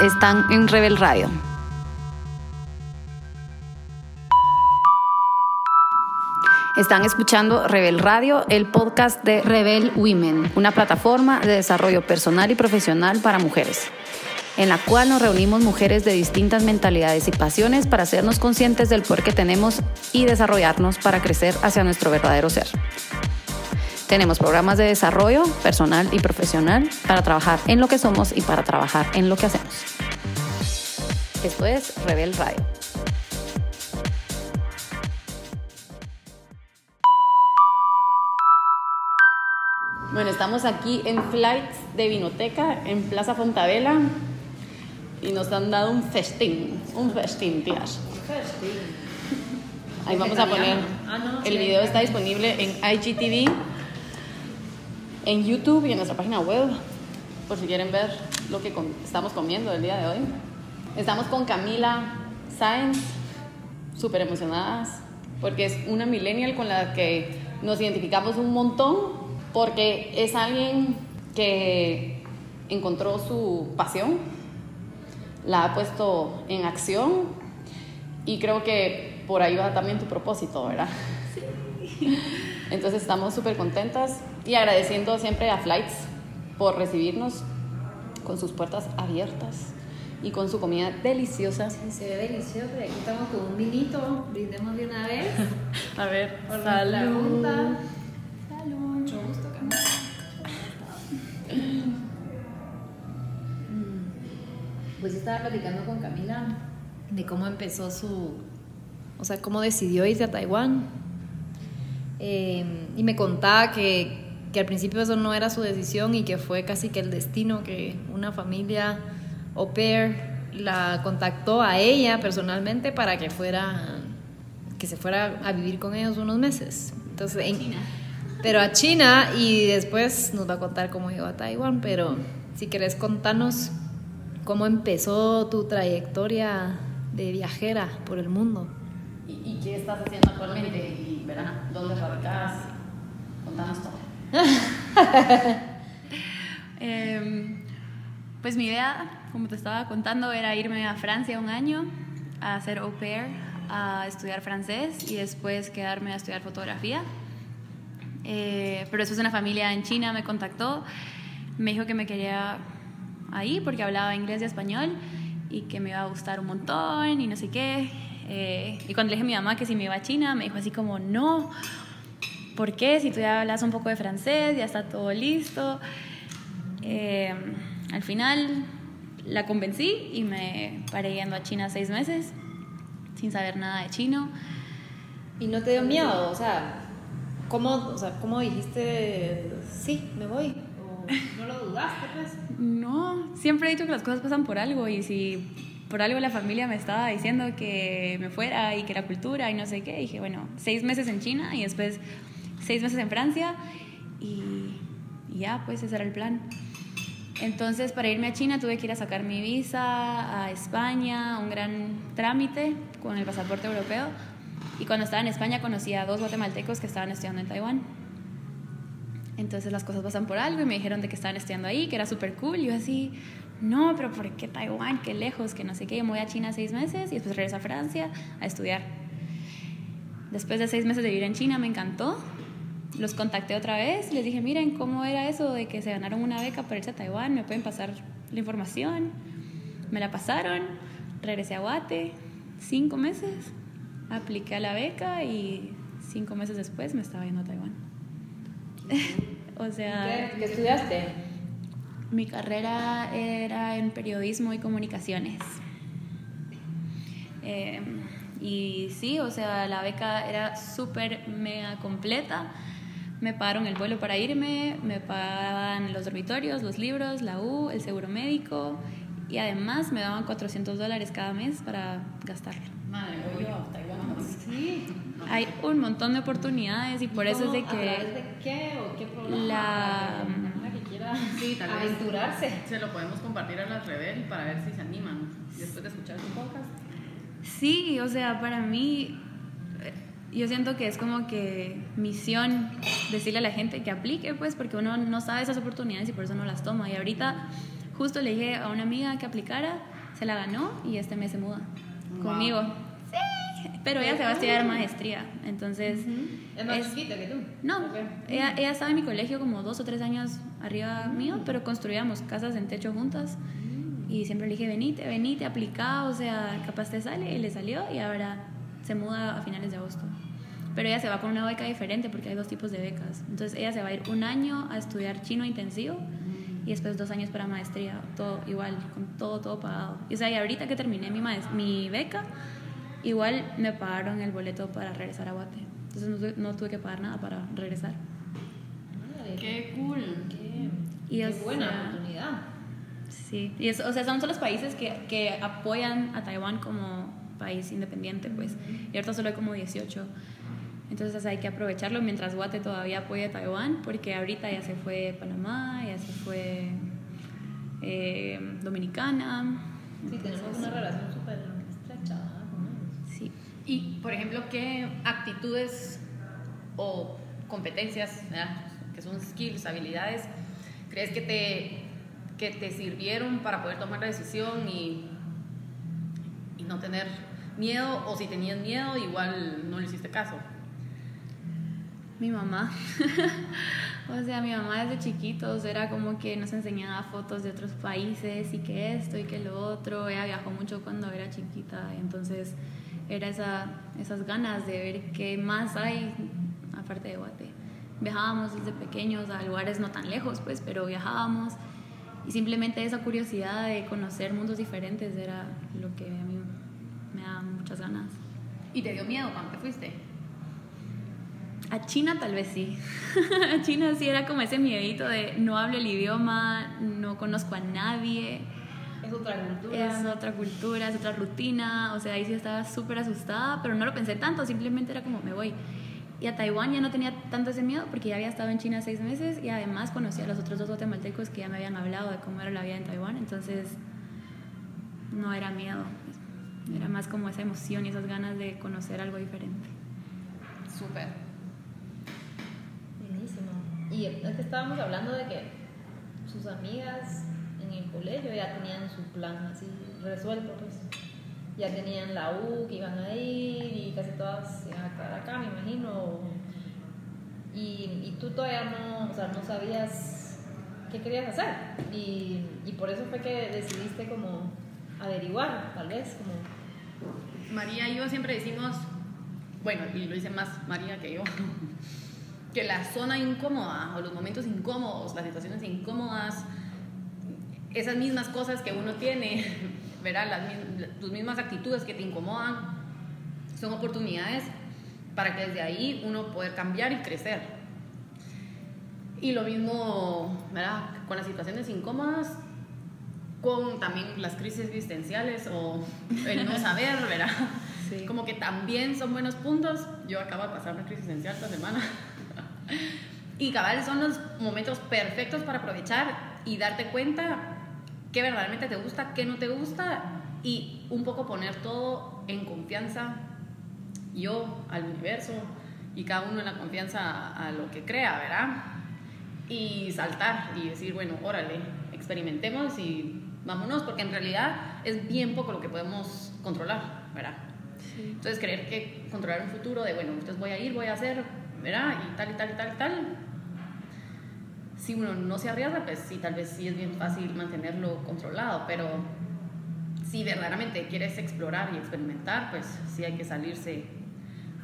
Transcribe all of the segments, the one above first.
están en Rebel Radio. Están escuchando Rebel Radio, el podcast de Rebel Women, una plataforma de desarrollo personal y profesional para mujeres, en la cual nos reunimos mujeres de distintas mentalidades y pasiones para hacernos conscientes del poder que tenemos y desarrollarnos para crecer hacia nuestro verdadero ser. Tenemos programas de desarrollo personal y profesional para trabajar en lo que somos y para trabajar en lo que hacemos. Esto es Rebel Radio. Bueno, estamos aquí en Flights de Vinoteca, en Plaza Fontavela, y nos han dado un festín, un festín, tías. Ahí vamos a poner, el video está disponible en IGTV, en YouTube y en nuestra página web, por si quieren ver lo que estamos comiendo el día de hoy. Estamos con Camila Sáenz, súper emocionadas, porque es una millennial con la que nos identificamos un montón porque es alguien que encontró su pasión, la ha puesto en acción y creo que por ahí va también tu propósito, ¿verdad? Sí. Entonces estamos súper contentas y agradeciendo siempre a Flights por recibirnos con sus puertas abiertas y con su comida deliciosa. Sí, se ve delicioso. Aquí estamos con un vinito, brindemos de una vez. a ver, por salud. pues estaba platicando con Camila de cómo empezó su, o sea, cómo decidió irse a Taiwán. Eh, y me contaba que, que, al principio eso no era su decisión y que fue casi que el destino que una familia au pair la contactó a ella personalmente para que fuera que se fuera a vivir con ellos unos meses. Entonces, en, China. pero a China y después nos va a contar cómo llegó a Taiwán, pero si querés contarnos ¿Cómo empezó tu trayectoria de viajera por el mundo? ¿Y, qué estás haciendo actualmente? ¿Y verá, dónde radicas? Contanos todo. Em, pues mi idea, como te estaba contando, era irme a Francia un año a hacer au pair, a estudiar francés y después quedarme a estudiar fotografía. Eh, pero después una familia en China me contactó, me dijo que me quería ahí porque hablaba inglés y español y que me iba a gustar un montón y no sé qué. Eh, y cuando le dije a mi mamá que si me iba a China, me dijo así como, no, ¿por qué? Si tú ya hablas un poco de francés, ya está todo listo. Eh, al final la convencí y me paré yendo a China seis meses sin saber nada de chino. ¿Y no te dio miedo? O sea, ¿cómo, o sea, ¿cómo dijiste, sí, me voy? ¿O no lo dudaste, pues? No, siempre he dicho que las cosas pasan por algo y si por algo la familia me estaba diciendo que me fuera y que era cultura y no sé qué, dije, bueno, seis meses en China y después seis meses en Francia y, ya, pues ese era el plan. Entonces, para irme a China tuve que ir a sacar mi visa a España, un gran trámite con el pasaporte europeo. Y cuando estaba en España conocí a dos guatemaltecos que estaban estudiando en Taiwán. Entonces las cosas pasan por algo y me dijeron de que estaban estudiando ahí, que era súper cool. Y yo así, no, pero ¿por qué Taiwán? Qué lejos, que no sé qué. Yo me voy a China seis meses y después regreso a Francia a estudiar. Después de seis meses de vivir en China me encantó. Los contacté otra vez, les dije, miren, ¿cómo era eso de que se ganaron una beca para irse a Taiwán? ¿Me pueden pasar la información? Me la pasaron, regresé a Guate, cinco meses, apliqué a la beca y cinco meses después me estaba yendo a Taiwán. o sea... ¿Qué, estudiaste? Mi carrera era en periodismo y comunicaciones. Em, y sí, o sea, la beca era súper mega completa. Me pagaron el vuelo para irme, me pagaban los dormitorios, los libros, la U, el seguro médico y además me daban 400 dólares cada mes para gastarlo. Madre. Sí hay un montón de oportunidades y por eso es de que... de qué o qué programa? La... quiera sí, tal vez aventurarse. Se lo podemos compartir a las Rebel para ver si se animan después de escuchar su podcast. Sí, o sea, para mí yo siento que es como que misión decirle a la gente que aplique, pues, porque uno no sabe esas oportunidades y por eso no las toma. Y ahorita justo le dije a una amiga que aplicara, se la ganó y este mes se muda conmigo. Pero ella se va a estudiar maestría, entonces... Es más chiquita que tú. No, ella, ella estaba en mi colegio como dos o tres años arriba mío, pero construíamos casas en techo juntas. Y siempre le dije, venite, venite, aplica, o sea, capaz te sale. Y le salió y ahora se muda a finales de agosto. Pero ella se va con una beca diferente porque hay dos tipos de becas. Entonces ella se va a ir un año a estudiar chino intensivo y después dos años para maestría, todo igual, con todo, todo pagado. Y, o sea, y ahorita que terminé mi, mi beca, igual me pagaron el boleto para regresar a Guate. Entonces no, tuve- no tuve que pagar nada para regresar. Madre, Qué cool. qué, Y qué buena sea, oportunidad. Sí, y es- o sea, son los países que, que apoyan a Taiwán como país independiente, pues. Y ahorita solo hay como 18. Entonces hay que aprovecharlo mientras Guate todavía apoya a Taiwán, porque ahorita ya se fue Panamá, ya se fue eh, Dominicana. Sí, tenemos una relación súper estrecha ¿verdad? con ellos. Sí. Y, por ejemplo, ¿qué actitudes o competencias, que son skills, habilidades, crees que te, que te sirvieron para poder tomar la decisión y, y no tener miedo? O si tenías miedo, igual no le hiciste caso. Mi mamá. o sea, mi mamá desde chiquitos era como que nos enseñaba fotos de otros países y que esto y que lo otro. Ella viajó mucho cuando era chiquita, entonces era esa, esas ganas de ver qué más hay aparte de Guate. Viajábamos desde pequeños a lugares no tan lejos, pues, pero viajábamos y simplemente esa curiosidad de conocer mundos diferentes era lo que a mí me da muchas ganas. ¿Y te dio miedo cuando te fuiste? A China tal vez sí. a China sí era como ese miedito de no hablo el idioma, no conozco a nadie, Es otra cultura. es otra cultura, es otra rutina, o sea, ahí sí estaba súper asustada, pero no lo pensé tanto, simplemente era como me voy. Y a Taiwán ya no tenía tanto ese miedo porque ya había estado en China seis meses y además conocía a los otros dos guatemaltecos que ya me habían hablado de cómo era la vida en Taiwán, entonces no era miedo, era más como esa emoción y esas ganas de conocer algo diferente. Súper. Buenísimo. Y es que estábamos hablando de que sus amigas en el colegio ya tenían su plan así resuelto, pues. Ya tenían la U que iban a ir y casi todas se iban a quedar acá, me imagino. Y, y tú todavía no, o sea, no sabías qué querías hacer. Y, y por eso fue que decidiste como averiguar, tal vez, como... María y yo siempre decimos, bueno, y lo dice más María que yo, que la zona incómoda o los momentos incómodos, las situaciones incómodas, esas mismas cosas que uno tiene, ¿verdad? Las, tus mismas actitudes que te incomodan, son oportunidades para que desde ahí uno poder cambiar y crecer. Y lo mismo, ¿verdad? Con las situaciones incómodas, con también las crisis existenciales o el no saber, ¿verdad? Sí. Como que también son buenos puntos. Yo acabo de pasar una crisis existencial esta semana. Y cabal son los momentos perfectos para aprovechar y darte cuenta qué verdaderamente te gusta, qué no te gusta y un poco poner todo en confianza yo al universo y cada uno en la confianza a, a lo que crea, ¿verdad? Y saltar y decir, bueno, órale, experimentemos y vámonos, porque en realidad es bien poco lo que podemos controlar, ¿verdad? Entonces creer que controlar un futuro de, bueno, entonces voy a ir, voy a hacer, ¿verdad? Y tal y tal y tal y tal. Si uno no se arriesga, pues sí, tal vez sí es bien fácil mantenerlo controlado, pero si verdaderamente quieres explorar y experimentar, pues sí hay que salirse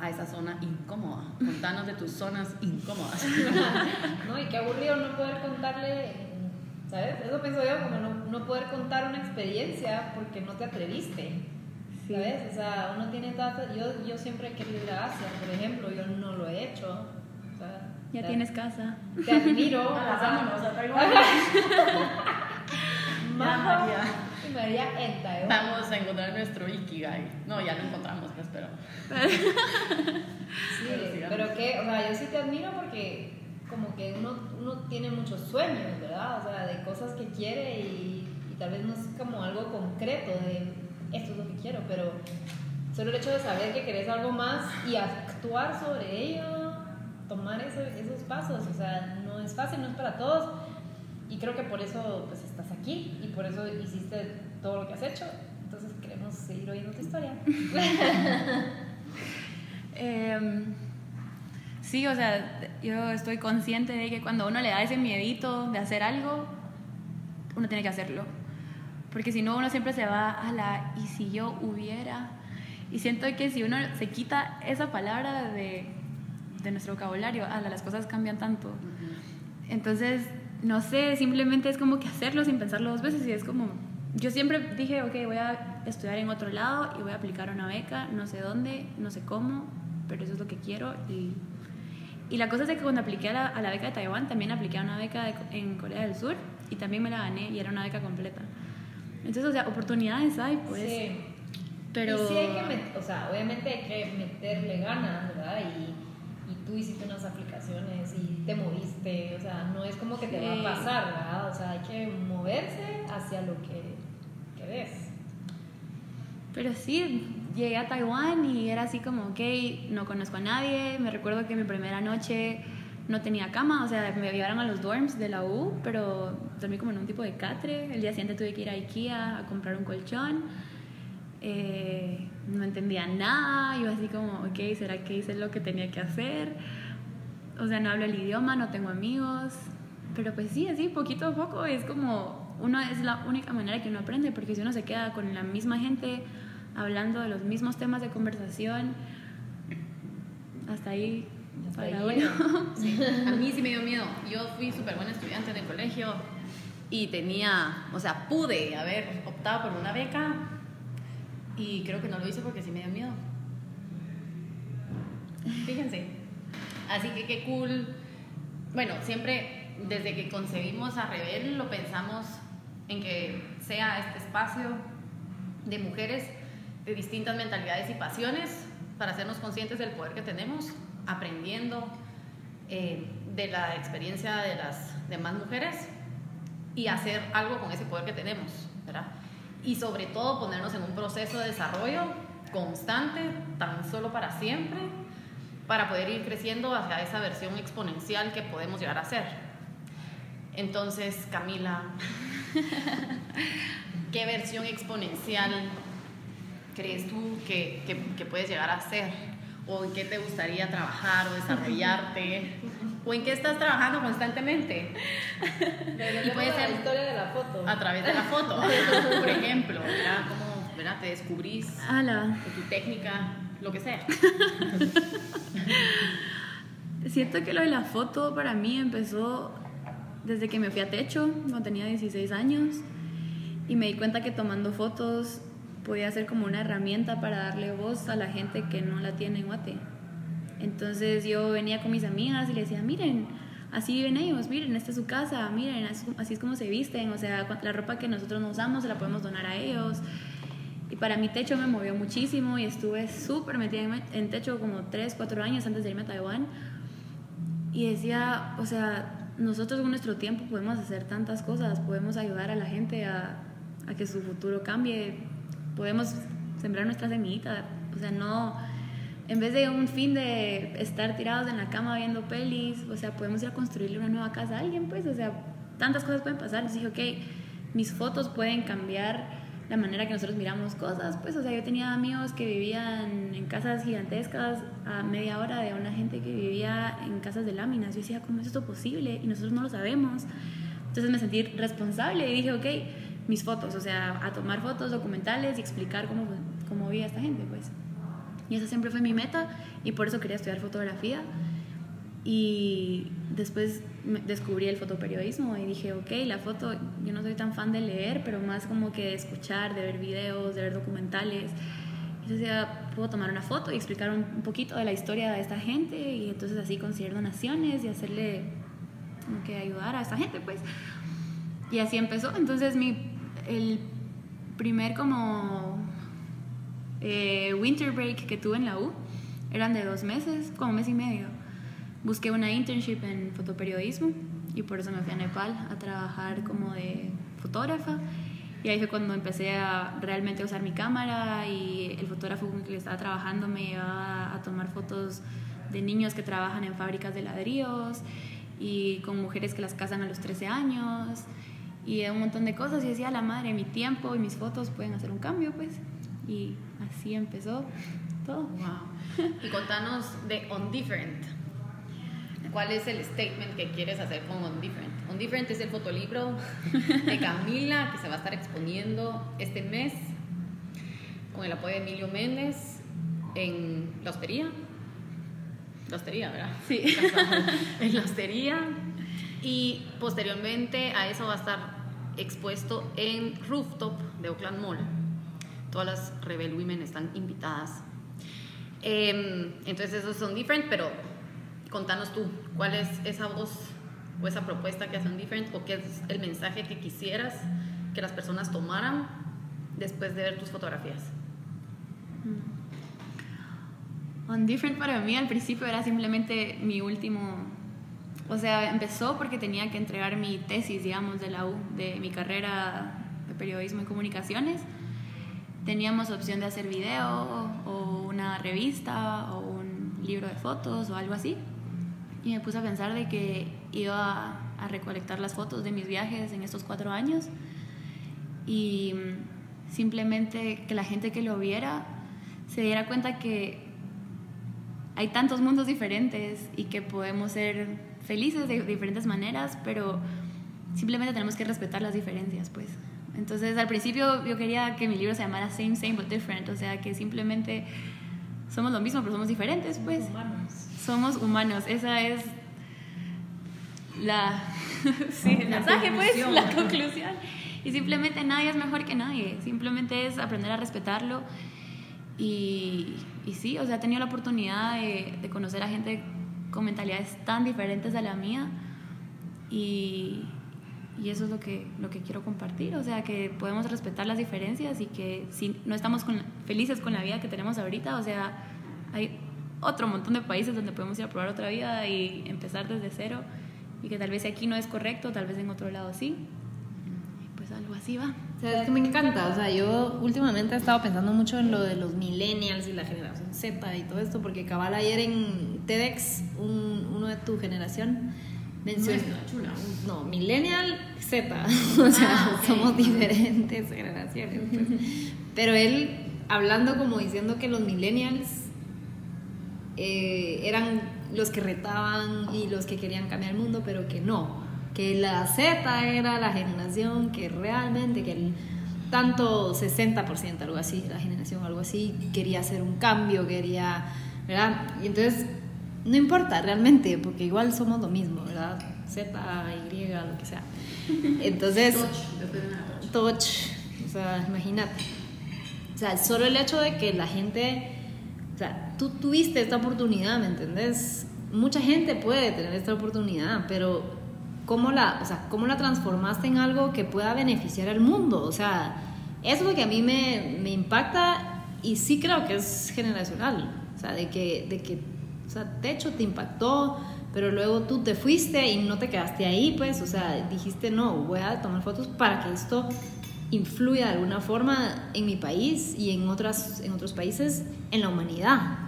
a esa zona incómoda. Contanos de tus zonas incómodas. ¿no? Y qué aburrido no poder contarle, ¿sabes? Eso pienso yo, como no, no poder contar una experiencia porque no te atreviste. ¿sabes? O sea, uno tiene tantas... Yo, yo siempre he querido ir a Asia, por ejemplo, yo no lo he hecho. Ya te- tienes casa. Te admiro. vámonos a María. y María en Taiwán. Vamos a encontrar nuestro Ikigai. No, ya lo encontramos, pues, pero... Sí, pero que, o sea, yo sí te admiro porque como que uno, uno tiene muchos sueños, ¿verdad? O sea, de cosas que quiere y, y tal vez no es como algo concreto de esto es lo que quiero, pero solo el hecho de saber que querés algo más y actuar sobre ello, tomar eso- esos pasos, o sea, no es fácil, no es para todos y creo que por eso pues estás aquí y por eso hiciste todo lo que has hecho. Entonces queremos seguir oyendo tu historia. Em, sí, o sea, yo estoy consciente de que cuando uno le da ese miedito de hacer algo, uno tiene que hacerlo. Porque si no, uno siempre se va a la, y si yo hubiera. Y siento que si uno se quita esa palabra de, de nuestro vocabulario, a las cosas cambian tanto. Entonces, no sé, simplemente es como que hacerlo sin pensarlo dos veces y es como, yo siempre dije, ok, voy a estudiar en otro lado y voy a aplicar una beca, no sé dónde, no sé cómo, pero eso es lo que quiero y... Y la cosa es que cuando apliqué a la, a la beca de Taiwán, también apliqué a una beca en Corea del Sur y también me la gané y era una beca completa. Entonces, o sea, oportunidades hay, pues. Sí. Pero... Y sí hay que o sea, obviamente hay que meterle ganas, ¿verdad? Y, y tú hiciste unas aplicaciones y te moviste, o sea, no es como que te va a pasar, ¿verdad? O sea, hay que moverse hacia lo que querés. Pero sí, llegué a Taiwán y era así como, ok, no conozco a nadie. Me recuerdo que mi primera noche no tenía cama, o sea, me llevaron a los dorms de la U, pero dormí como en un tipo de catre. El día siguiente tuve que ir a Ikea a comprar un colchón. Eh, no entendía nada, yo así como, ok, ¿será que hice lo que tenía que hacer? O sea, no hablo el idioma, no tengo amigos. Pero pues sí, así, poquito a poco, es como, uno es la única manera que uno aprende, porque si uno se queda con la misma gente, hablando de los mismos temas de conversación, hasta ahí, Hasta para ahí. Sí, a mí sí me dio miedo. Yo fui súper buena estudiante en el colegio y tenía, o sea, pude haber optado por una beca y creo que no lo hice porque sí me dio miedo. Fíjense. Así que qué cool. Bueno, siempre desde que concebimos a Rebel lo pensamos en que sea este espacio de mujeres de distintas mentalidades y pasiones para hacernos conscientes del poder que tenemos, aprendiendo eh, de la experiencia de las demás mujeres y hacer algo con ese poder que tenemos, ¿verdad? Y sobre todo ponernos en un proceso de desarrollo constante, tan solo para siempre, para poder ir creciendo hacia esa versión exponencial que podemos llegar a ser. Entonces, Camila, ¿qué versión exponencial crees tú que, que, que puedes llegar a ser? ¿O en qué te gustaría trabajar o desarrollarte? ¿O en qué estás trabajando constantemente? Y puede ser- la historia de la foto. A través de la foto, por ejemplo, ¿verdad? ¿Cómo ¿verdad? te descubrís Ala. o tu técnica, lo que sea? Siento que lo de la foto para mí empezó desde que me fui a techo, cuando tenía 16 años, y me di cuenta que tomando fotos podía ser como una herramienta para darle voz a la gente que no la tiene en Guate. Entonces yo venía con mis amigas y le decía, miren, así viven ellos, miren, esta es su casa, miren, así es como se visten, o sea, la ropa que nosotros no usamos se la podemos donar a ellos. Y para mi techo me movió muchísimo y estuve súper metida en techo como 3, 4 años antes de irme a Taiwán. Y decía, o sea, nosotros con nuestro tiempo podemos hacer tantas cosas, podemos ayudar a la gente a, a que su futuro cambie, podemos sembrar nuestra semillita, o sea, no, en vez de un fin de estar tirados en la cama viendo pelis, o sea, podemos ir a construirle una nueva casa a alguien, pues, o sea, tantas cosas pueden pasar. Entonces dije, ok, mis fotos pueden cambiar la manera que nosotros miramos cosas, pues, o sea, yo tenía amigos que vivían en casas gigantescas a media hora de una gente que vivía en casas de láminas. Yo decía, ¿cómo es esto posible? Y nosotros no lo sabemos. Entonces me sentí responsable y dije, ok, mis fotos, o sea, a tomar fotos documentales y explicar cómo, cómo vivía esta gente, pues. Y esa siempre fue mi meta y por eso quería estudiar fotografía. Y después descubrí el fotoperiodismo y dije, ok, la foto, yo no soy tan fan de leer, pero más como que de escuchar, de ver videos, de ver documentales. Entonces ya puedo tomar una foto y explicar un poquito de la historia de esta gente y entonces así conseguir donaciones y hacerle como que ayudar a esta gente, pues. Y así empezó. Entonces mi, el primer como eh, winter break que tuve en la U eran de dos meses, como mes y medio. Busqué una internship en fotoperiodismo y por eso me fui a Nepal a trabajar como de fotógrafa. Y ahí fue cuando empecé a realmente usar mi cámara y el fotógrafo con el que estaba trabajando me llevaba a tomar fotos de niños que trabajan en fábricas de ladrillos y con mujeres que las casan a los 13 años y un montón de cosas y decía, la madre, mi tiempo y mis fotos pueden hacer un cambio, pues. Y así empezó todo. Wow. Y contanos de On Different. ¿Cuál es el statement que quieres hacer con On Different? On Different es el fotolibro de Camila que se va a estar exponiendo este mes con el apoyo de Emilio Méndez en la hostería. La hostería, ¿verdad? Sí. en la hostería. Y posteriormente a eso va a estar expuesto en Rooftop de Oakland Mall. Todas las Rebel Women están invitadas. Em, entonces esos son different, pero contanos tú, ¿cuál es esa voz o esa propuesta que hacen different o qué es el mensaje que quisieras que las personas tomaran después de ver tus fotografías? On Different para mí al principio era simplemente mi último, o sea, empezó porque tenía que entregar mi tesis, digamos, de la U, de mi carrera de periodismo y comunicaciones. Teníamos opción de hacer video o una revista o un libro de fotos o algo así. Y me puse a pensar de que iba a recolectar las fotos de mis viajes en estos cuatro años y simplemente que la gente que lo viera se diera cuenta que hay tantos mundos diferentes y que podemos ser felices de diferentes maneras, pero simplemente tenemos que respetar las diferencias, pues. Entonces, al principio yo quería que mi libro se llamara Same, Same, but Different, o sea, que simplemente somos lo mismo, pero somos diferentes, pues. Humanos. Somos humanos, esa es la, sí, el La mensaje, pues, conclusión. la conclusión. Y simplemente nadie es mejor que nadie, simplemente es aprender a respetarlo. Y, y sí, o sea, he tenido la oportunidad de, de conocer a gente con mentalidades tan diferentes a la mía y, y eso es lo que, lo que quiero compartir, o sea, que podemos respetar las diferencias y que si no estamos con- felices con la vida que tenemos ahorita, o sea, hay otro montón de países donde podemos ir a probar otra vida y empezar desde cero y que tal vez aquí no es correcto, tal vez en otro lado sí. Pues algo así va. O sea, es que me encanta. O sea, yo últimamente he estado pensando mucho en lo de los millennials y la generación Z y todo esto, porque cabal ayer en TEDx, un- uno de tu generación mencionó. Chula. No, millennial Z. O sea, Ah, ok. somos diferentes generaciones. pues. Pero él hablando como diciendo que los millennials eh, eran los que retaban y los que querían cambiar el mundo, pero que no, que la Z era la generación que realmente, que el tanto 60%, algo así, la generación, algo así, quería hacer un cambio, quería, ¿verdad? Y entonces, no importa realmente, porque igual somos lo mismo, ¿verdad? Z, Y, lo que sea. Entonces, touch, o sea, imagínate. O sea, solo el hecho de que la gente, o sea, tú tuviste esta oportunidad, ¿me entendés? Mucha gente puede tener esta oportunidad, pero ¿cómo la, o sea, cómo la transformaste en algo que pueda beneficiar al mundo? O sea, eso es lo que a mí me, me impacta y sí creo que es generacional. O sea, de que, de que, o sea, de hecho te impactó, pero luego tú te fuiste y no te quedaste ahí, pues, o sea, dijiste, no, voy a tomar fotos para que esto influya de alguna forma en mi país y en, otras, en otros países, en la humanidad.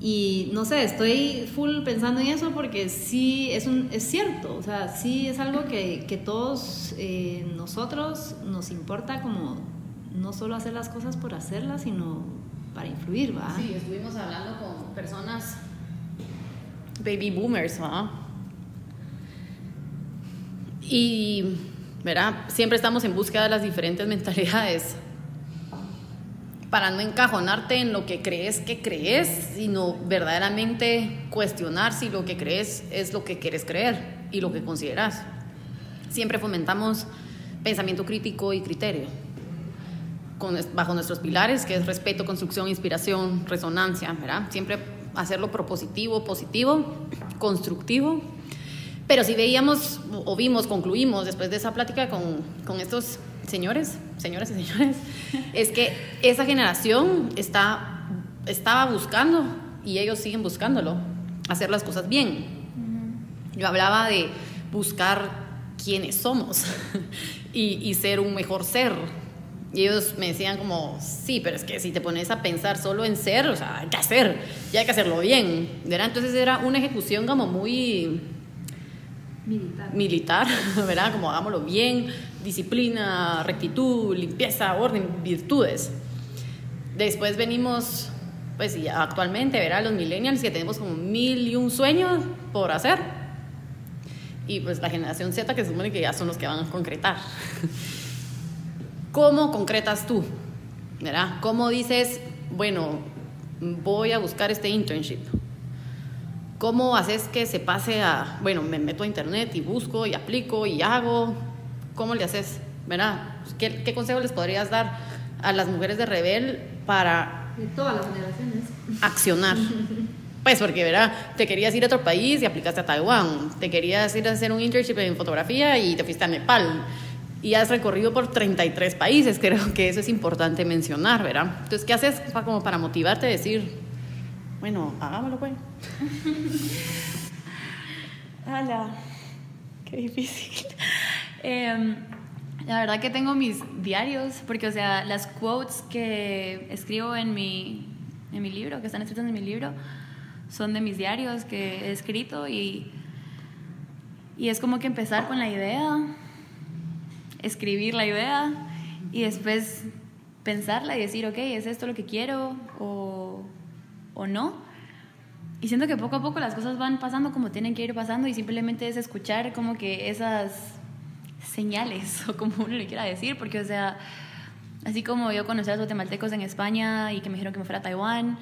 Y no sé, estoy full pensando en eso porque sí es, un, es cierto, o sea, sí es algo que, que todos eh, nosotros nos importa como no solo hacer las cosas por hacerlas, sino para influir, ¿va? Sí, estuvimos hablando con personas baby boomers, ¿va? Y, ¿verdad? Siempre estamos en búsqueda de las diferentes mentalidades para no encajonarte en lo que crees que crees, sino verdaderamente cuestionar si lo que crees es lo que quieres creer y lo que consideras. Siempre fomentamos pensamiento crítico y criterio con, bajo nuestros pilares, que es respeto, construcción, inspiración, resonancia, ¿verdad? Siempre hacerlo propositivo, positivo, constructivo. Pero si veíamos o vimos, concluimos después de esa plática con, con estos señores, señoras y señores, es que esa generación está, estaba buscando, y ellos siguen buscándolo, hacer las cosas bien. Yo hablaba de buscar quiénes somos y, y ser un mejor ser, y ellos me decían como, sí, pero es que si te pones a pensar solo en ser, o sea, hay que hacer, y hay que hacerlo bien, ¿verdad? Entonces era una ejecución como muy, militar, militar ¿verdad? Como hagámoslo bien, disciplina, rectitud, limpieza, orden, virtudes. Después venimos, pues ya actualmente, ¿verdad? Los millennials que tenemos como mil y un sueños por hacer. Y pues la generación Z que se supone que ya son los que van a concretar. ¿Cómo concretas tú? ¿Verdad? ¿Cómo dices, bueno, voy a buscar este internship? ¿Cómo haces que se pase a, bueno, me meto a internet y busco y aplico y hago? ¿Cómo le haces? ¿Verdad? ¿Qué, qué consejo les podrías dar a las mujeres de Rebel para... De todas las generaciones. Accionar. Pues porque, ¿verdad? Te querías ir a otro país y aplicaste a Taiwán. Te querías ir a hacer un internship en fotografía y te fuiste a Nepal. Y has recorrido por 33 países. Creo que eso es importante mencionar, ¿verdad? Entonces, ¿qué haces para, como para motivarte a decir, bueno, hagámoslo, pues? Hola, qué difícil. Em, la verdad que tengo mis diarios, porque, o sea, las quotes que escribo en mi, en mi libro, que están escritas en mi libro, son de mis diarios que he escrito y, y es como que empezar con la idea, escribir la idea y después pensarla y decir, ok, ¿es esto lo que quiero o, o no? Y siento que poco a poco las cosas van pasando como tienen que ir pasando y simplemente es escuchar como que esas señales o como uno le quiera decir, porque o sea, así como yo conocí a los guatemaltecos en España y que me dijeron que me fuera a Taiwán,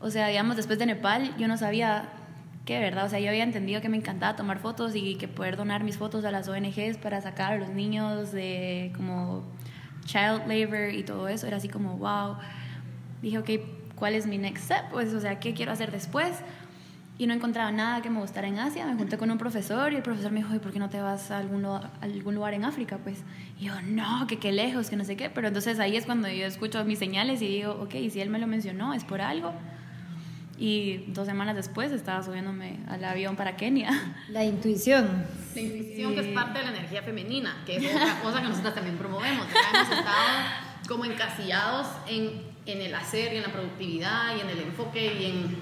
o sea, digamos, después de Nepal yo no sabía qué, ¿verdad? O sea, yo había entendido que me encantaba tomar fotos y que poder donar mis fotos a las ONGs para sacar a los niños de como child labor y todo eso, era así como, wow. Dije, ok, ¿cuál es mi next step? Pues, o sea, ¿qué quiero hacer después? y no encontraba nada que me gustara en Asia. Me junté con un profesor y el profesor me dijo, ¿y por qué no te vas a algún, lugar, a algún lugar en África? Pues y yo, no, que qué lejos, que no sé qué. Pero entonces ahí es cuando yo escucho mis señales y digo, ok, si él me lo mencionó, es por algo. Y dos semanas después estaba subiéndome al avión para Kenia. La intuición. La intuición que es parte de la energía femenina, que es otra cosa que nosotros también promovemos. Ya hemos estado como encasillados en, en el hacer y en la productividad y en el enfoque y en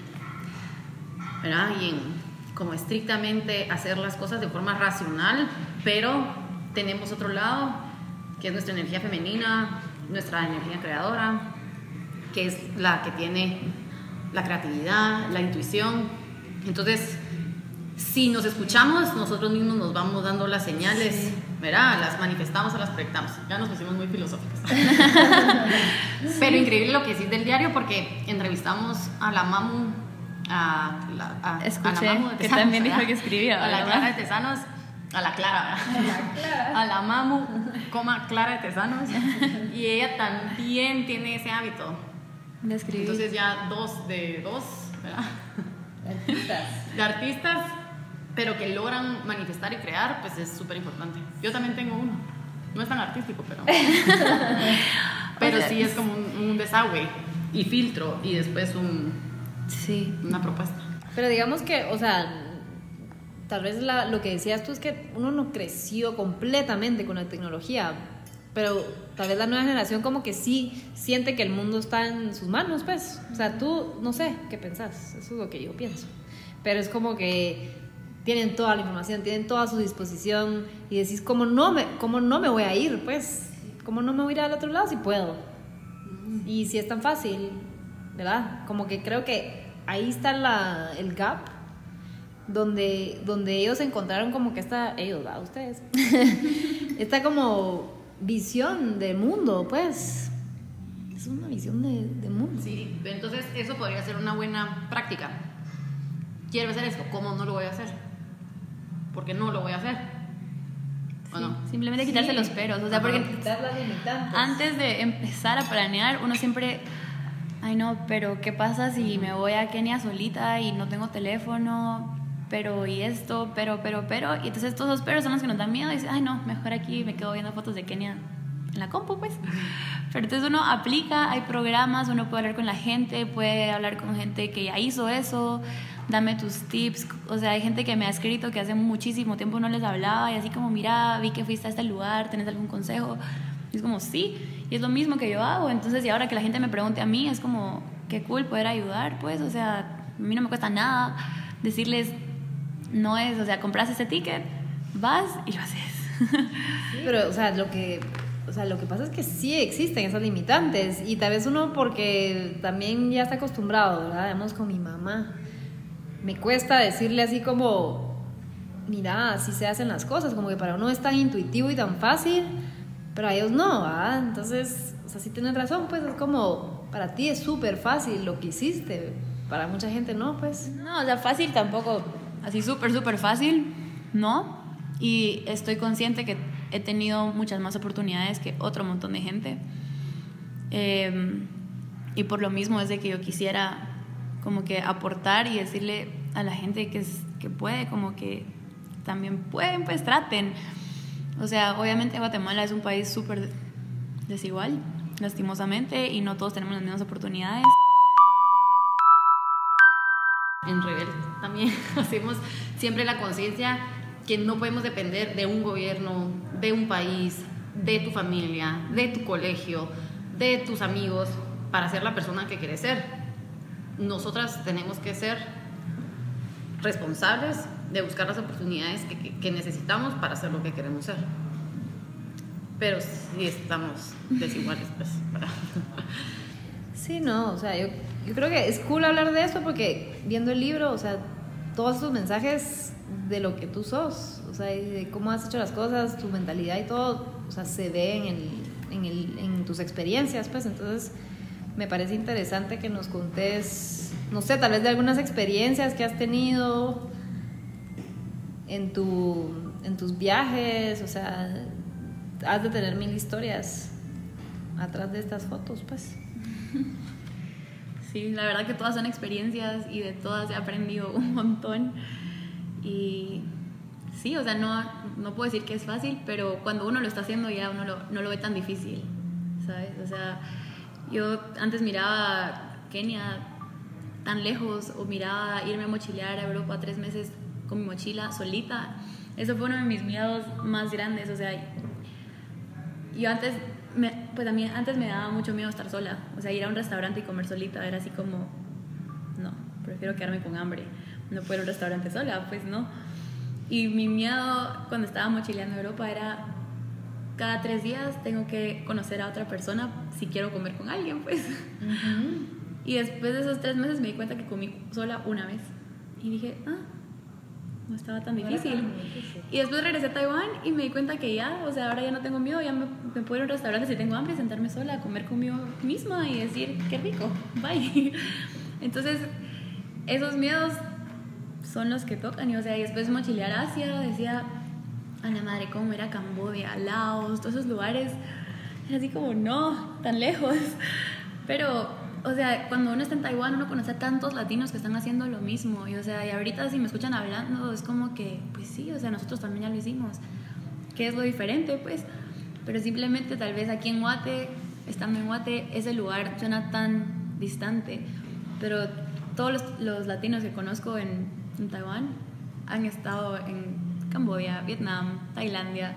¿verdad? Y en como estrictamente hacer las cosas de forma racional, pero tenemos otro lado, que es nuestra energía femenina, nuestra energía creadora, que es la que tiene la creatividad, la intuición. Entonces, si nos escuchamos, nosotros mismos nos vamos dando las señales, ¿verdad? Las manifestamos o las proyectamos. Ya nos pusimos muy filosóficos. Pero increíble lo que decís del diario porque entrevistamos a la Mamu a la, a, Escuché a la Mamu de que Tesanos, también dijo que escribía, A la. Clara de Tesanos, a la Clara, ¿verdad? A la Mamu, coma Clara de Tesanos. Y ella también tiene ese hábito. De escribir. Entonces ya dos de dos, ¿verdad? Artistas. De artistas, pero que logran manifestar y crear, pues es súper importante. Yo también tengo uno. No es tan artístico, pero... pero O sea, sí es como un, un desagüe y filtro y después un, sí. una propuesta. Pero digamos que, o sea, tal vez la- lo que decías tú es que uno no creció completamente con la tecnología, pero tal vez la nueva generación como que sí siente que el mundo está en sus manos, pues. O sea, tú, no sé, ¿qué pensás? Eso es lo que yo pienso. Pero es como que tienen toda la información, tienen toda a su disposición y decís, ¿cómo no me, cómo no me voy a ir? Pues, ¿cómo no me voy a ir al otro lado si puedo? Y si es tan fácil, ¿verdad? Como que creo que ahí está la, el gap donde, donde ellos encontraron como que esta, ellos, ¿verdad? Ustedes, esta como visión de mundo, pues. Es una visión de, de mundo. Sí, entonces eso podría ser una buena práctica. Quiero hacer esto, ¿cómo no lo voy a hacer? Porque no lo voy a hacer. ¿O no? Simplemente quitarse Sí. los peros. O sea, porque antes de empezar a planear, uno siempre, ay no, pero ¿qué pasa si me voy a Kenia solita y no tengo teléfono? Pero y esto, pero, pero, pero. Y entonces todos los peros son los que nos dan miedo y dices, ay no, mejor aquí me quedo viendo fotos de Kenia en la compu, pues. Pero entonces uno aplica, hay programas, uno puede hablar con la gente, puede hablar con gente que ya hizo eso, dame tus tips. O sea, hay gente que me ha escrito que hace muchísimo tiempo no les hablaba y así como, mira, vi que fuiste a este lugar, ¿tenés algún consejo? Y es como, sí, y es lo mismo que yo hago. Entonces, y ahora que la gente me pregunte a mí, es como, qué cool poder ayudar, pues, o sea, a mí no me cuesta nada decirles, no es, o sea, compras ese ticket, vas y lo haces. Pero, o sea, lo que, o sea, lo que pasa es que sí existen esas limitantes y tal vez uno porque también ya está acostumbrado, ¿verdad? Digamos con mi mamá. Me cuesta decirle así como, mira, así se hacen las cosas, como que para uno es tan intuitivo y tan fácil, pero a ellos no, ¿verdad? Entonces, o sea, si tienes razón, pues es como, para ti es súper fácil lo que hiciste, para mucha gente no, pues. No, o sea, fácil tampoco, así súper, súper fácil, no. Y estoy consciente que he tenido muchas más oportunidades que otro montón de gente. Em, y por lo mismo es de que yo quisiera como que aportar y decirle a la gente que, que puede, como que también pueden, pues traten. O sea, obviamente Guatemala es un país súper desigual, lastimosamente, y no todos tenemos las mismas oportunidades. En Rebel también hacemos siempre la conciencia que no podemos depender de un gobierno, de un país, de tu familia, de tu colegio, de tus amigos para ser la persona que quieres ser. Nosotras tenemos que ser responsables de buscar las oportunidades que, necesitamos para hacer lo que queremos ser. Pero sí estamos desiguales, pues. Sí, no, o sea, yo, yo creo que es cool hablar de esto porque viendo el libro, o sea, todos esos mensajes de lo que tú sos, o sea, de cómo has hecho las cosas, tu mentalidad y todo, o sea, se ve en, el, en, el, en tus experiencias, pues entonces me parece interesante que nos contés, no sé, tal vez de algunas experiencias que has tenido en, tu, en tus viajes, o sea, has de tener mil historias atrás de estas fotos, pues. Sí, la verdad que todas son experiencias y de todas he aprendido un montón. Y sí, o sea, no, no puedo decir que es fácil, pero cuando uno lo está haciendo ya uno no lo ve tan difícil, ¿sabes? O sea, yo antes miraba Kenia tan lejos o miraba irme a mochilear a Europa tres meses con mi mochila solita. Eso fue uno de mis miedos más grandes, o sea, yo antes, me, pues a mí antes me daba mucho miedo estar sola, o sea, ir a un restaurante y comer solita era así como, no, prefiero quedarme con hambre no puedo ir a un restaurante sola, pues no. Y mi miedo cuando estaba mochileando en Europa era cada tres días tengo que conocer a otra persona si quiero comer con alguien, pues. Y después de esos tres meses me di cuenta que comí sola una vez. Y dije, ah, no estaba tan difícil. Y después regresé a Taiwán y me di cuenta que ya, o sea, ahora ya no tengo miedo, ya me, puedo ir a un restaurante si tengo hambre, sentarme sola, comer conmigo misma y decir, qué rico, bye. Entonces, esos miedos son los que tocan. Y, o sea, y después mochilear Asia, decía, a la madre, ¿cómo era Camboya, Laos, todos esos lugares? Era así como, no, tan lejos. Pero, o sea, cuando uno está en Taiwán, uno conoce a tantos latinos que están haciendo lo mismo. Y, o sea, y ahorita si me escuchan hablando, es como que, pues sí, o sea, nosotros también ya lo hicimos. ¿Qué es lo diferente? Pues, pero simplemente tal vez aquí en Guate, estando en Guate, ese lugar suena tan distante. Pero todos los, los latinos que conozco en, en Taiwán han estado en Camboya, Vietnam, Tailandia,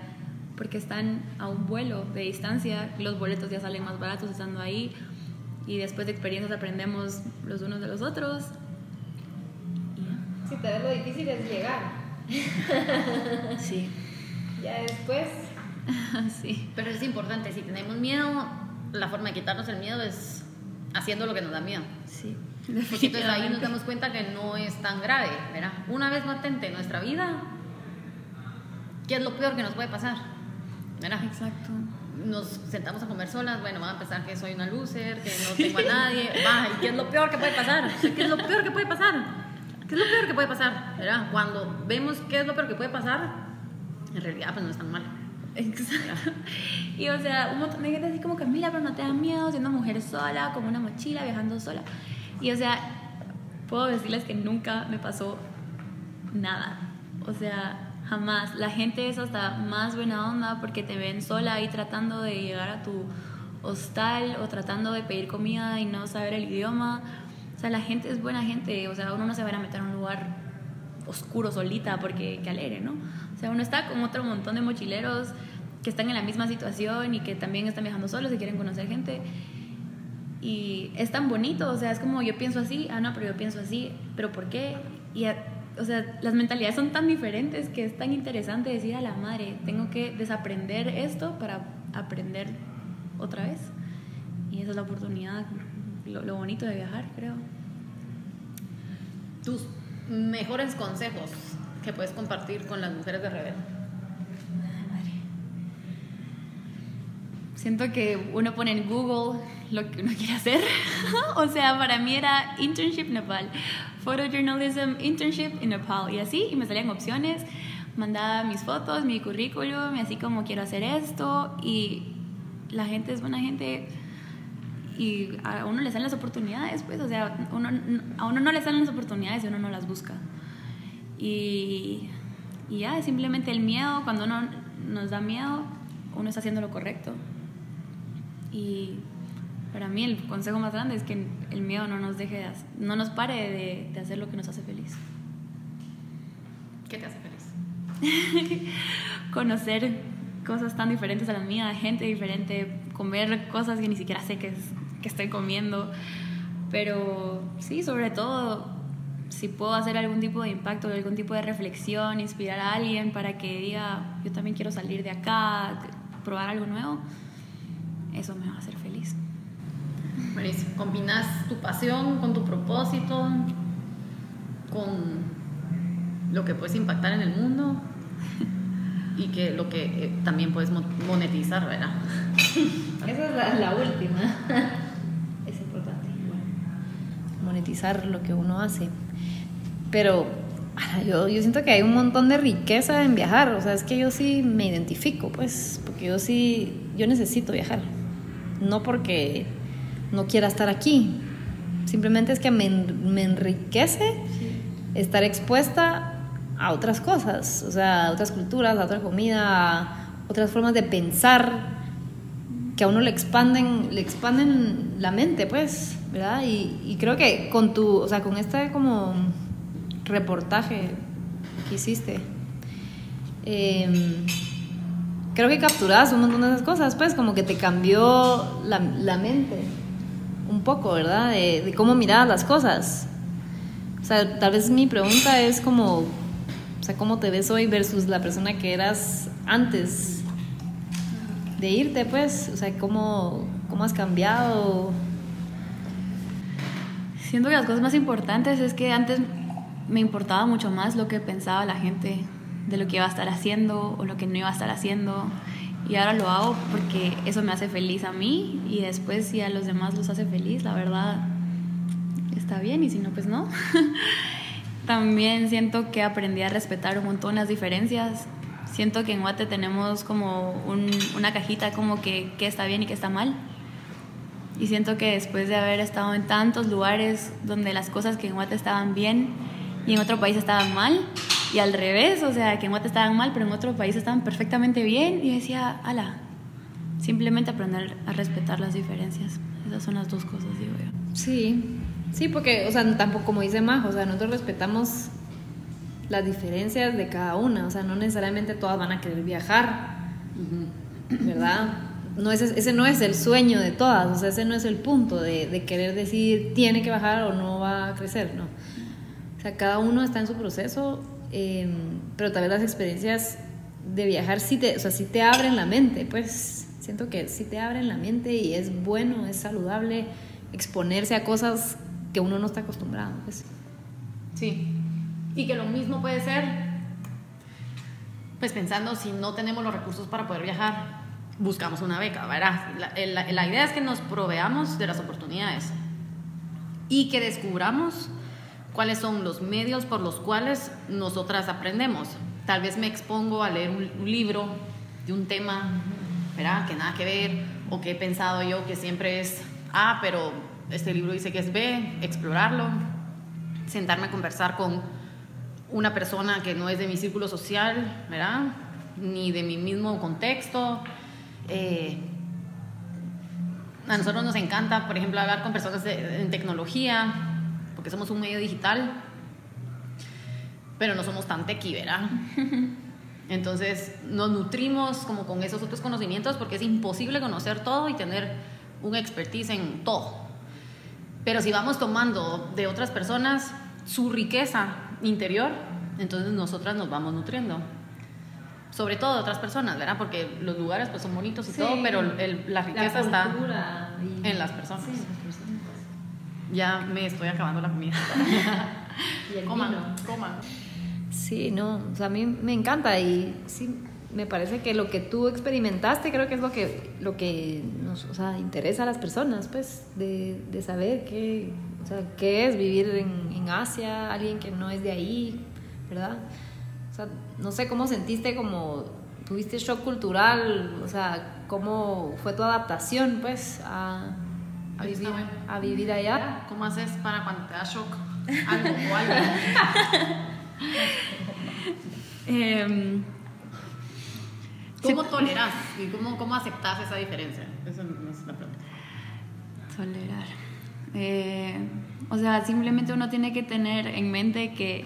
porque están a un vuelo de distancia, los boletos ya salen más baratos estando ahí y después de experiencias aprendemos los unos de los otros. Sí, tal vez lo difícil es llegar. sí. Ya después. sí. Pero es importante, si tenemos miedo, la forma de quitarnos el miedo es haciendo lo que nos da miedo. Sí. Porque entonces ahí nos damos cuenta que no es tan grave, ¿verdad? Una vez latente en nuestra vida, ¿qué es lo peor que nos puede pasar? ¿Verdad? Exacto. Nos sentamos a comer solas, bueno, van a pensar que soy una loser, que no tengo a nadie, va, ¿y qué es lo peor que puede pasar? ¿Qué es lo peor que puede pasar? ¿Qué es lo peor que puede pasar? ¿Verdad? Cuando vemos qué es lo peor que puede pasar, en realidad pues no es tan mal. Exacto. Y o sea, un montón de gente así como Camila, pero no te da miedo siendo mujer sola, con una mochila, viajando sola. Y o sea, puedo decirles que nunca me pasó nada. O sea, jamás. La gente es hasta más buena onda porque te ven sola ahí tratando de llegar a tu hostal o tratando de pedir comida y no saber el idioma. O sea, la gente es buena gente. O sea, uno no se va a meter a un lugar oscuro solita porque qué alegre, ¿no? O sea, uno está con otro montón de mochileros que están en la misma situación y que también están viajando solos y quieren conocer gente y es tan bonito, o sea, es como yo pienso así, ah, no, pero yo pienso así, pero ¿por qué? Y o sea, las mentalidades son tan diferentes que es tan interesante decir a la madre, tengo que desaprender esto para aprender otra vez. Y esa es la oportunidad, lo, lo bonito de viajar, creo. Tus mejores consejos que puedes compartir con las mujeres de Rebel. Siento que uno pone en Google lo que uno quiere hacer. o sea, para mí era internship Nepal, photojournalism internship en Nepal y así, y me salían opciones. Mandaba mis fotos, mi currículum, y así como quiero hacer esto. Y la gente es buena gente y a uno le salen las oportunidades, pues, o sea, uno, a uno no le salen las oportunidades y uno no las busca. Y, y ya, simplemente el miedo, cuando uno nos da miedo, uno está haciendo lo correcto. Y para mí el consejo más grande es que el miedo no nos deje, no nos pare de, de hacer lo que nos hace feliz. ¿Qué te hace feliz? Conocer cosas tan diferentes a las mías, gente diferente, comer cosas que ni siquiera sé que, que estoy comiendo. Pero sí, sobre todo, si puedo hacer algún tipo de impacto, algún tipo de reflexión, inspirar a alguien para que diga, yo también quiero salir de acá, probar algo nuevo, eso me va a hacer feliz. Buenísimo. Combinas tu pasión con tu propósito, con lo que puedes impactar en el mundo y que lo que eh, también puedes monetizar, ¿verdad? Esa es la, la última. es importante. monetizar lo que uno hace. Pero yo, yo siento que hay un montón de riqueza en viajar. O sea, es que yo sí me identifico, pues, porque yo sí, yo necesito viajar. No porque no quiera estar aquí. Simplemente es que me, me enriquece estar expuesta a otras cosas, o sea, a otras culturas, a otra comida, a otras formas de pensar que a uno le expanden, le expanden la mente, pues, ¿verdad? Y, y creo que con tu, o sea, con este como reportaje que hiciste, eh, creo que capturas un montón de esas cosas, pues, como que te cambió la, la mente un poco, ¿verdad? De, cómo mirabas las cosas. O sea, tal vez mi pregunta es como, o sea, ¿cómo te ves hoy versus la persona que eras antes de irte, pues? O sea, ¿cómo, cómo has cambiado? Siento que las cosas más importantes es que antes me importaba mucho más lo que pensaba la gente de lo que iba a estar haciendo o lo que no iba a estar haciendo. Y ahora lo hago porque eso me hace feliz a mí y después si a los demás los hace feliz, la verdad está bien y si no, pues no. También siento que aprendí a respetar un montón las diferencias. Siento que en Guate tenemos como un, una cajita como que, que está bien y que está mal. Y siento que después de haber estado en tantos lugares donde las cosas que en Guate estaban bien y en otro país estaban mal, y al revés, o sea, que en Guate estaban mal, pero en otro país estaban perfectamente bien, y decía, ala, simplemente aprender a respetar las diferencias. Esas son las dos cosas, digo yo. Sí, sí, porque, o sea, tampoco como dice Majo, o sea, nosotros respetamos las diferencias de cada una, o sea, no necesariamente todas van a querer viajar, ¿verdad? No es, ese no es el sueño de todas, o sea, ese no es el punto de, de querer decir tiene que bajar o no va a crecer, no. O sea, cada uno está en su proceso, eh, pero tal vez las experiencias de viajar sí te, o sea, sí te abren la mente, pues siento que sí te abren la mente y es bueno, es saludable exponerse a cosas que uno no está acostumbrado. Pues. Sí, y que lo mismo puede ser, pues pensando si no tenemos los recursos para poder viajar, buscamos una beca, ¿verdad? La, la, la idea es que nos proveamos de las oportunidades y que descubramos cuáles son los medios por los cuales nosotras aprendemos. Tal vez me expongo a leer un, un libro de un tema, ¿verdad? Que nada que ver, o que he pensado yo que siempre es A, pero este libro dice que es B, explorarlo, sentarme a conversar con una persona que no es de mi círculo social, ¿verdad? Ni de mi mismo contexto. Eh, a nosotros nos encanta, por ejemplo, hablar con personas en tecnología, porque somos un medio digital, pero no somos tan tequi, ¿verdad? Entonces nos nutrimos como con esos otros conocimientos porque es imposible conocer todo y tener un expertise en todo. Pero si vamos tomando de otras personas su riqueza interior, entonces nosotras nos vamos nutriendo. Sobre todo de otras personas, ¿verdad? Porque los lugares pues son bonitos y Sí. todo, pero el- la riqueza está cultura y- en las personas. Sí, en las personas. Ya me estoy acabando la comida. Y el coman, vino. coman. Sí, no, o sea, a mí me encanta y sí, me parece que lo que tú experimentaste creo que es lo que, lo que nos o sea, interesa a las personas, pues, de, de saber qué, o sea, qué es vivir en, en Asia, alguien que no es de ahí, ¿verdad? O sea, no sé cómo sentiste, como tuviste shock cultural, o sea, cómo fue tu adaptación, pues, a, a, Ahí está, vivir, bueno. a vivir allá. ¿Cómo haces para cuando te da shock? Algo o algo. Em, ¿Cómo toleras y cómo, cómo aceptas esa diferencia? Esa no es la pregunta. Tolerar. Eh, o sea, simplemente uno tiene que tener en mente que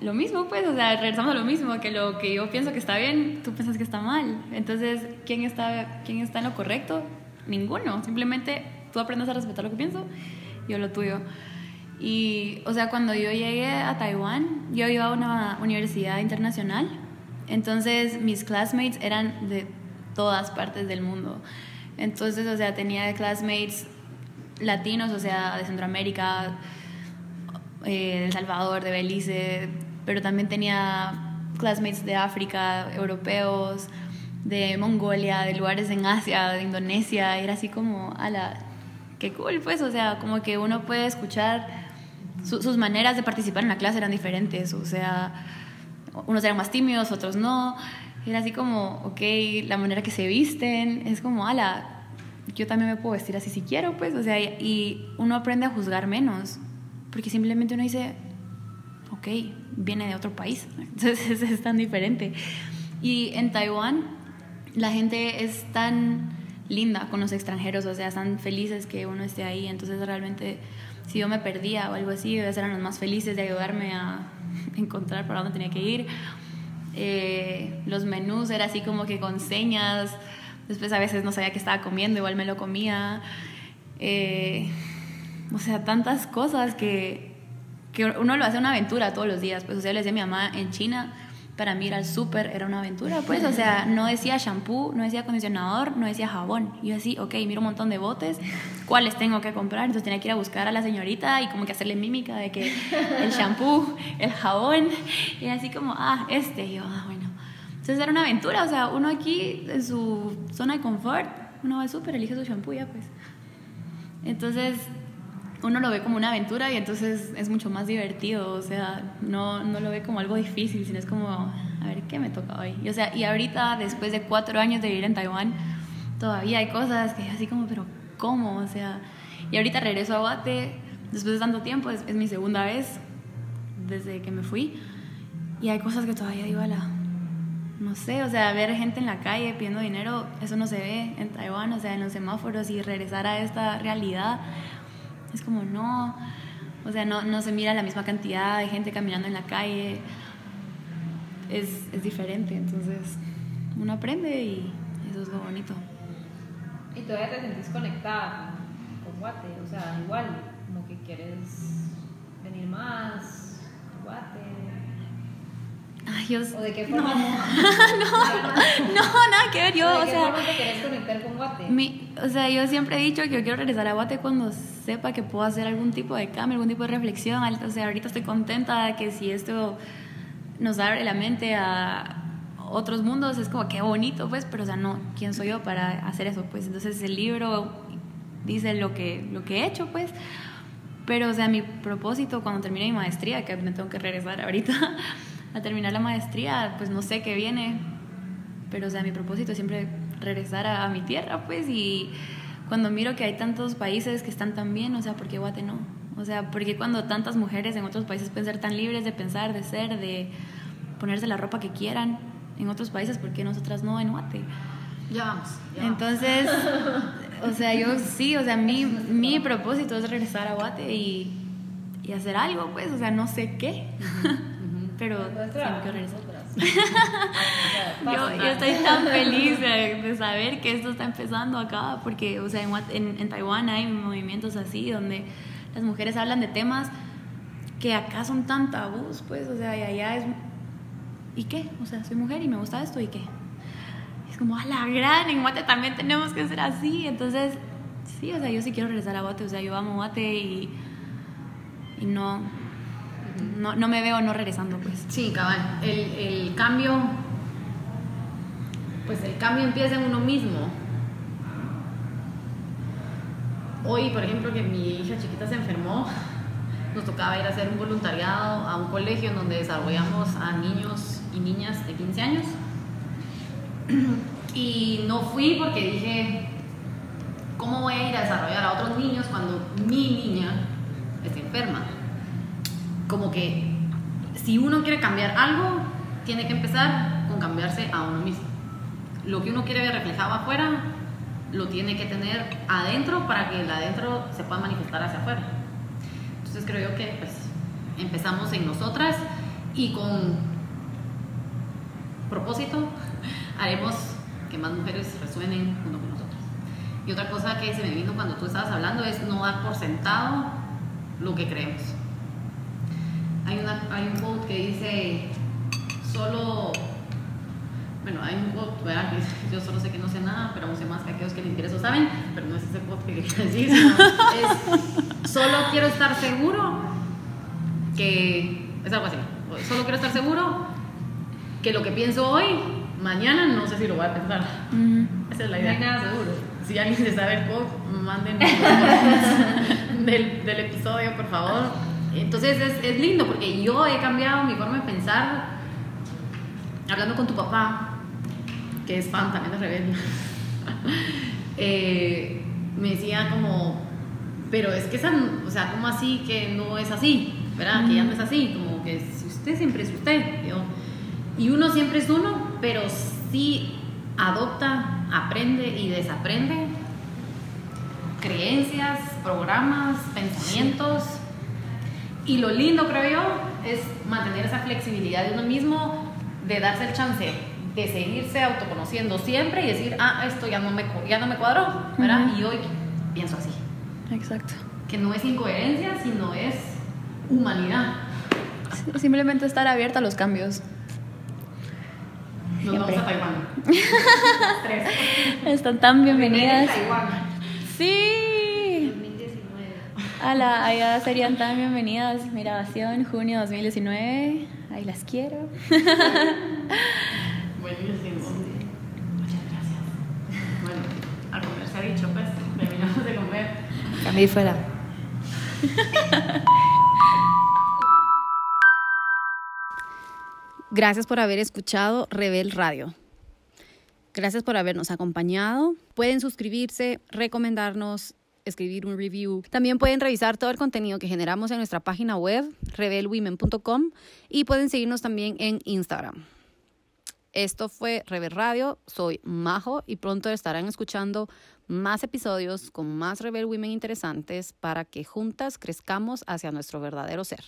lo mismo, pues, o sea, regresamos a lo mismo, que lo que yo pienso que está bien, tú piensas que está mal. Entonces, ¿quién está, quién está en lo correcto? Ninguno. Simplemente tú aprendes a respetar lo que pienso, yo lo tuyo. Y, o sea, cuando yo llegué a Taiwán, yo iba a una universidad internacional, entonces mis classmates eran de todas partes del mundo. Entonces, o sea, tenía classmates latinos, o sea, de Centroamérica, eh, de El Salvador, de Belice, pero también tenía classmates de África, europeos, de Mongolia, de lugares en Asia, de Indonesia, era así como, ala, qué cool, pues, o sea, como que uno puede escuchar, su- sus maneras de participar en la clase eran diferentes, o sea, unos eran más tímidos, otros no, era así como, ok, la manera que se visten, es como, ala, yo también me puedo vestir así si quiero, pues, o sea, y uno aprende a juzgar menos, porque simplemente uno dice, ok, viene de otro país, entonces es tan diferente. Y en Taiwán la gente es tan linda con los extranjeros, o sea, están felices que uno esté ahí, entonces realmente si yo me perdía o algo así, ellos eran los más felices de ayudarme a encontrar para dónde tenía que ir. Eh, los menús era así como que con señas, después a veces no sabía qué estaba comiendo, igual me lo comía. Eh, o sea, tantas cosas que, que uno lo hace una aventura todos los días. Pues, o sea, le decía a mi mamá en China, para mí al súper era una aventura, pues, o sea, no decía shampoo, no decía acondicionador, no decía jabón. Y yo así, ok, miro un montón de botes, ¿cuáles tengo que comprar? Entonces tenía que ir a buscar a la señorita y como que hacerle mímica de que el shampoo, el jabón, y así como, ah, este, y yo, ah, bueno. Entonces era una aventura, o sea, uno aquí en su zona de confort, uno va al súper, elige su shampoo ya, pues. Entonces, uno lo ve como una aventura y entonces es mucho más divertido, o sea, no, no lo ve como algo difícil, sino es como, a ver, ¿qué me toca hoy? Y, o sea, y ahorita, después de cuatro años de vivir en Taiwán, todavía hay cosas que así como, pero ¿cómo? O sea, y ahorita regreso a Guate, después de tanto tiempo, es, es mi segunda vez desde que me fui, y hay cosas que todavía digo, a la no sé, o sea, ver gente en la calle pidiendo dinero, eso no se ve en Taiwán, o sea, en los semáforos y regresar a esta realidad, es como no, o sea, no, no se mira la misma cantidad de gente caminando en la calle, es, es diferente, entonces uno aprende y eso es lo bonito. Y todavía te sentís conectada con, Guate, o sea, igual, como que quieres venir más Guate. Ay, yo, ¿O de qué forma? no, nada que ver, yo, ¿De o qué sea... forma te querés conectar con Guate? Mi, o sea, yo siempre he dicho que yo quiero regresar a Guate cuando sepa que puedo hacer algún tipo de cambio, algún tipo de reflexión. O sea, ahorita estoy contenta de que si esto nos abre la mente a otros mundos, es como que bonito, pues, pero o sea, no, ¿quién soy yo para hacer eso? Pues entonces el libro dice lo que, lo que he hecho, pues. Pero, o sea, mi propósito cuando termine mi maestría, que me tengo que regresar ahorita a terminar la maestría, pues no sé qué viene, pero o sea, mi propósito es siempre regresar a, a mi tierra, pues, y cuando miro que hay tantos países que están tan bien, o sea, ¿por qué Guate no? O sea, ¿por qué cuando tantas mujeres en otros países pueden ser tan libres de pensar, de ser, de ponerse la ropa que quieran en otros países, ¿por qué nosotras no en Guate? Ya vamos. ya vamos. Entonces, o sea, yo sí, o sea, mi, mi propósito es regresar a Guate y, y hacer algo, pues, o sea, no sé qué, pero quiero con regresar. Yo, yo estoy tan feliz de, de saber que esto está empezando acá, porque, o sea, en, en, en Taiwán hay movimientos así donde las mujeres hablan de temas que acá son tan tabús, pues, o sea, y allá es... ¿Y qué? O sea, soy mujer y me gusta esto, ¿y qué? Es como, a la gran, en Guate también tenemos que ser así. Entonces, sí, o sea, yo sí quiero regresar a Guate, o sea, yo amo Guate y, y no, no, no me veo no regresando, pues. Sí, cabal. El, el cambio, pues el cambio empieza en uno mismo. Hoy, por ejemplo, que mi hija chiquita se enfermó, nos tocaba ir a hacer un voluntariado a un colegio en donde desarrollamos a niños y niñas de 15 años. Y no fui porque dije, ¿cómo voy a ir a desarrollar a otros niños cuando mi niña está enferma? Como que si uno quiere cambiar algo, tiene que empezar con cambiarse a uno mismo. Lo que uno quiere ver reflejado afuera, lo tiene que tener adentro para que el adentro se pueda manifestar hacia afuera. Entonces creo yo que pues empezamos en nosotras y con propósito haremos que más mujeres resuenen junto con nosotras. Y otra cosa que se me vino cuando tú estabas hablando es no dar por sentado lo que creemos. Hay, una, hay un quote que dice, solo, bueno, hay un quote, ¿verdad? Que dice, yo solo sé que no sé nada, pero aún sé más que aquellos que les interesa saben, pero no es ese quote que quería decir, sino es, solo quiero estar seguro que, es algo así, solo quiero estar seguro que lo que pienso hoy, mañana no sé si lo voy a pensar. Esa es la idea. No hay nada seguro. Si alguien se sabe el quote, manden del, del episodio, por favor. Entonces es, es lindo porque yo he cambiado mi forma de pensar hablando con tu papá, que es fan también de Rebelde. eh, me decía como, pero es que esa, o sea, como así que no es así, ¿verdad? Que ya no es así, como que si usted siempre es usted. Yo, y uno siempre es uno, pero sí adopta, aprende y desaprende creencias, programas, pensamientos. Y lo lindo, creo yo, es mantener esa flexibilidad de uno mismo, de darse el chance de seguirse autoconociendo siempre y decir, ah, esto ya no me, ya no me cuadró, ¿verdad? Y hoy pienso así. Exacto. Que no es incoherencia, sino es humanidad. Simplemente estar abierta a los cambios. Nos vamos a Taiwán. Están tan bienvenidas. Taiwán. Sí. 2019. A la, allá serían tan bienvenidas. Mi grabación, junio 2019. Ahí las quiero. Buenísimo. Muchas gracias. Bueno, al comer se ha dicho, pues, terminamos de comer. Camille fuera. Gracias por haber escuchado Rebel Radio. Gracias por habernos acompañado. Pueden suscribirse, recomendarnos, escribir un review. También pueden revisar todo el contenido que generamos en nuestra página web, rebelwomen.com, y pueden seguirnos también en Instagram. Esto fue Rebel Radio. Soy Majo y pronto estarán escuchando más episodios con más Rebel Women interesantes para que juntas crezcamos hacia nuestro verdadero ser.